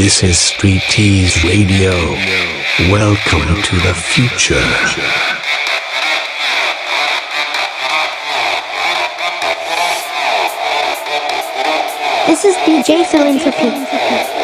This is Street Tease Radio. Welcome to the future. This is DJ Philanthropy.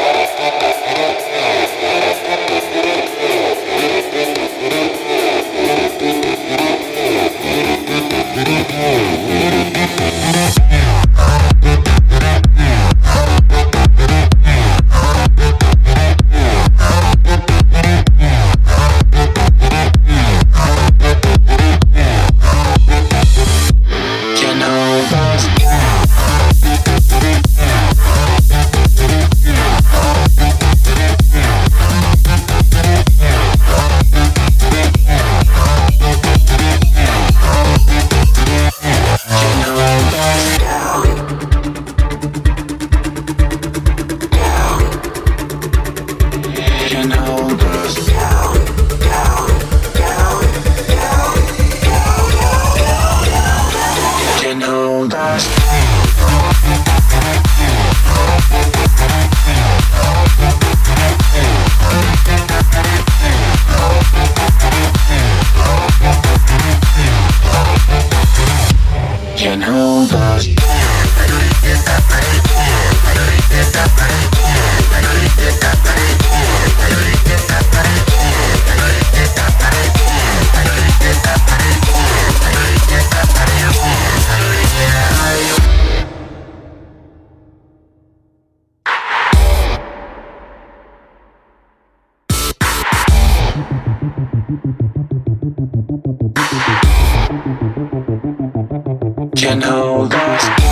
Can hold us.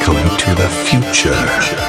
Welcome to the future.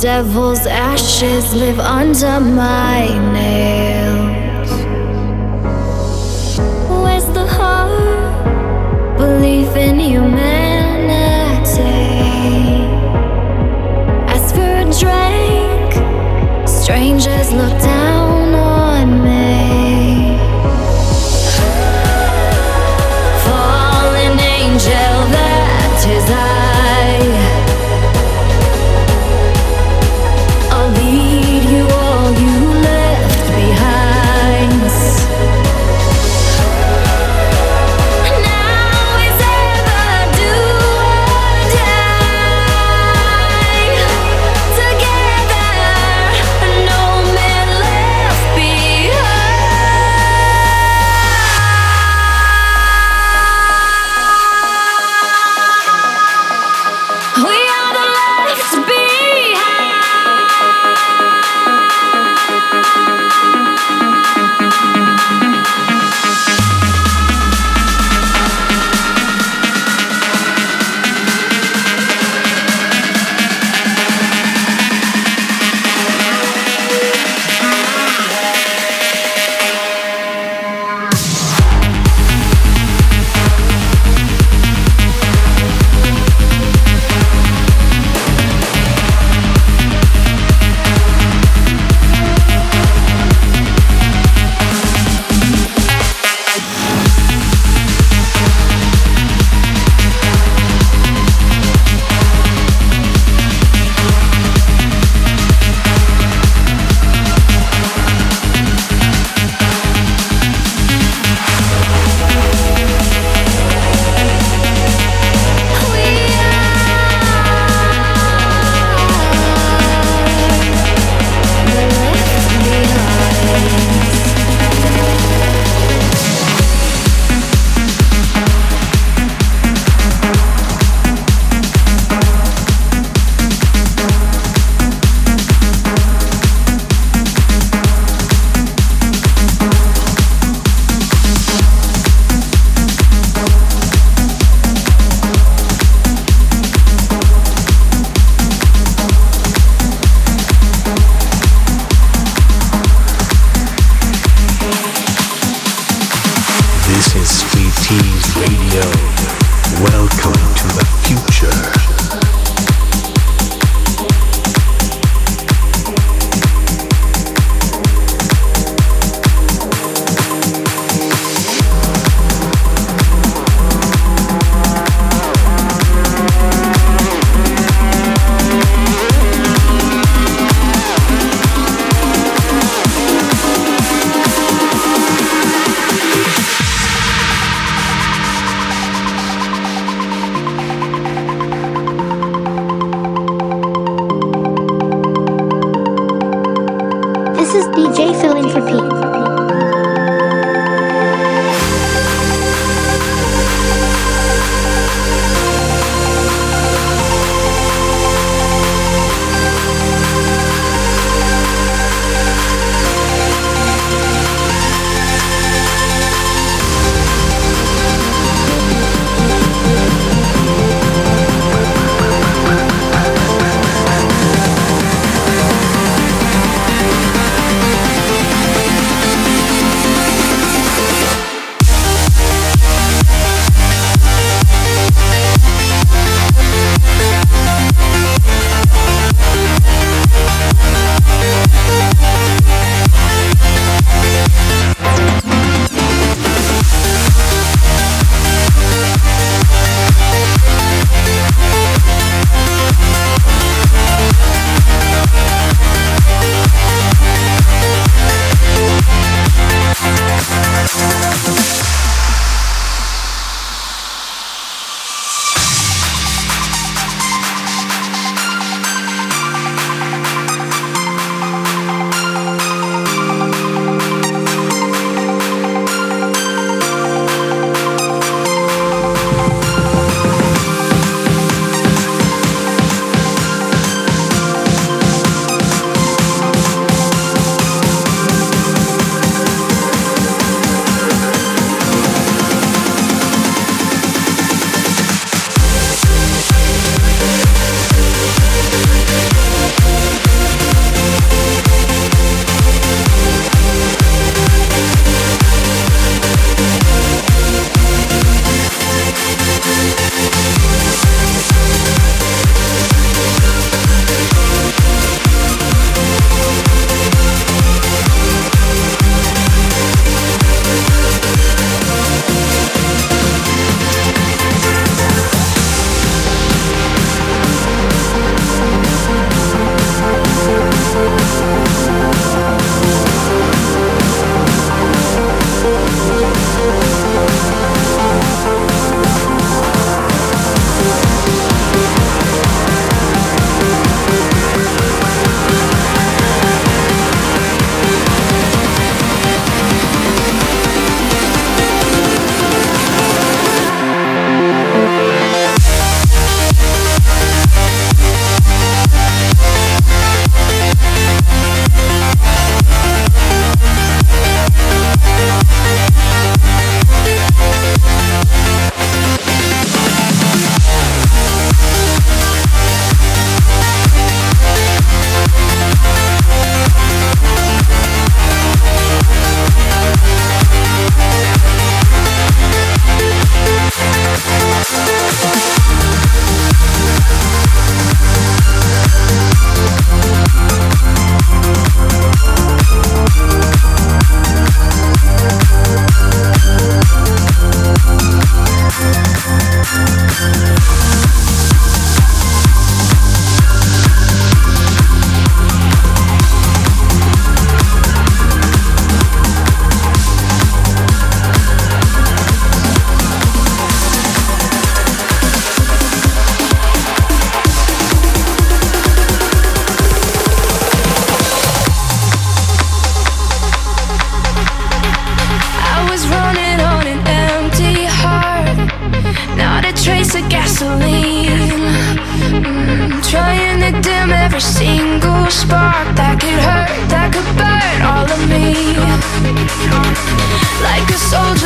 Devil's ashes live under my nails. Where's the heart? Belief in humanity. Ask for a drink. Strangers look down Like a soldier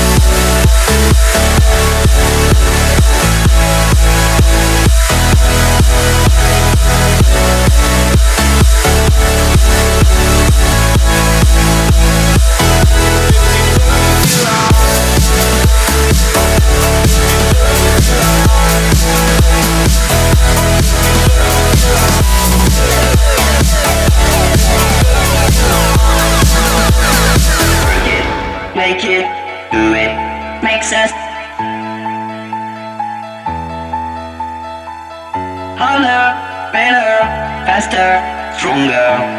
make it, harder, better, faster, stronger.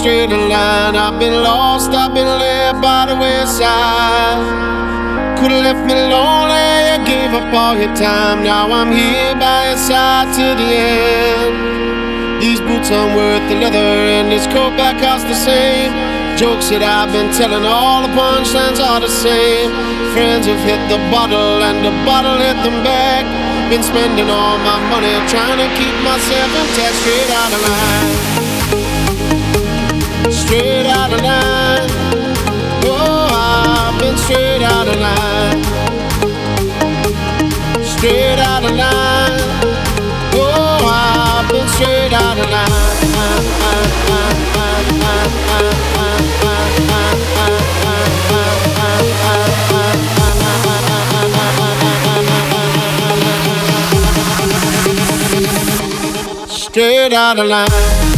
Straight line. I've been lost, I've been led by the wayside. Could've left me lonely, you gave up all your time. Now I'm here by your side to the end. These boots aren't worth the leather, and this coat back costs the same. Jokes that I've been telling, all the punchlines are the same. Friends have hit the bottle, and the bottle hit them back. Been spending all my money trying to keep myself intact, straight out of line straight out of line. Oh, I've been straight line. Straight line. Oh, I've been straight line. Straight line.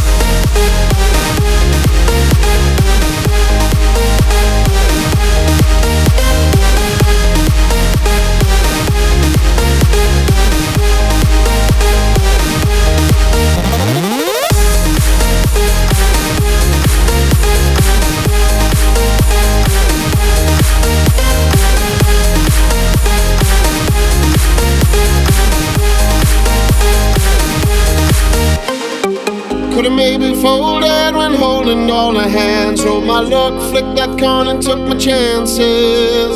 Folded when holding all the hands. Rolled my luck, flicked that coin and took my chances.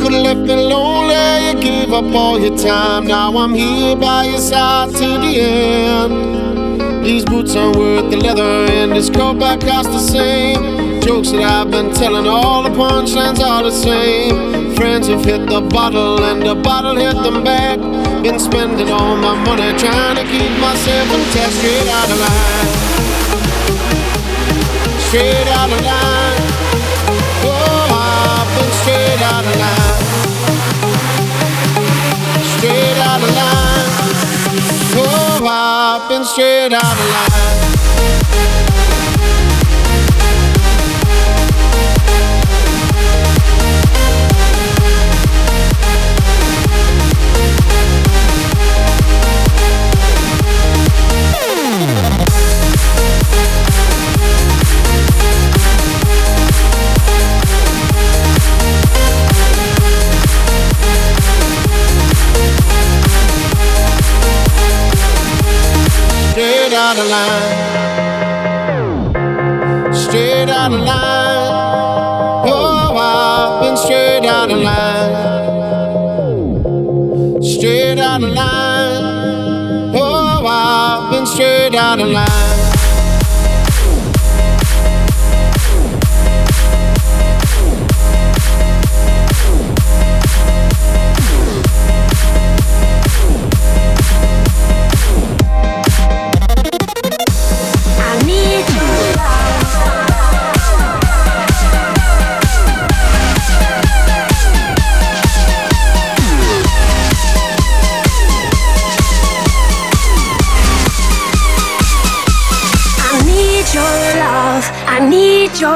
Could've left me lonely, you gave up all your time. Now I'm here by your side to the end. These boots aren't worth the leather, and this coat back costs the same. Jokes that I've been telling, all the punchlines are the same. Friends have hit the bottle, and the bottle hit them back. Been spending all my money trying to keep myself intact, straight out of line. Straight out of line. Oh, I've been straight out of line. Straight out of line. Oh, I've been straight out of line. Out of line. Straight out of line. Oh, I've been straight out of line. Straight out of line. Oh, I've been straight out of line.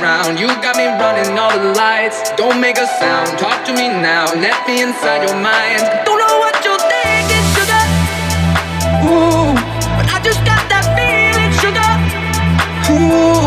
around. You got me running all the lights. Don't make a sound. Talk to me now. Let me inside your mind. Don't know what you're thinking, sugar. Ooh, but I just got that feeling, sugar. Ooh.